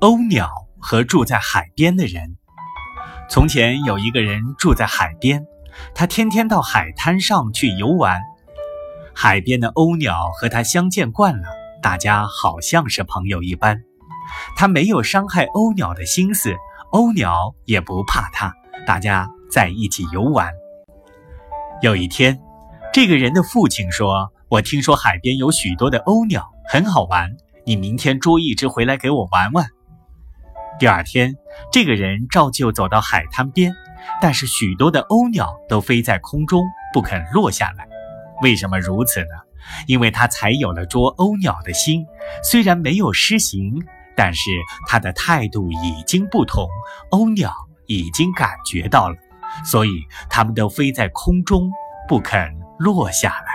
鸥鸟和住在海边的人。从前有一个人住在海边，他天天到海滩上去游玩。海边的鸥鸟和他相见惯了，大家好像是朋友一般。他没有伤害鸥鸟的心思，鸥鸟也不怕他，大家在一起游玩。有一天，这个人的父亲说：“我听说海边有许多的鸥鸟，很好玩。你明天捉一只回来给我玩玩。”第二天，这个人照旧走到海滩边，但是许多的鸥鸟都飞在空中，不肯落下来。为什么如此呢？因为他才有了捉鸥鸟的心，虽然没有施行，但是他的态度已经不同，鸥鸟已经感觉到了。所以，他们都飞在空中，不肯落下来。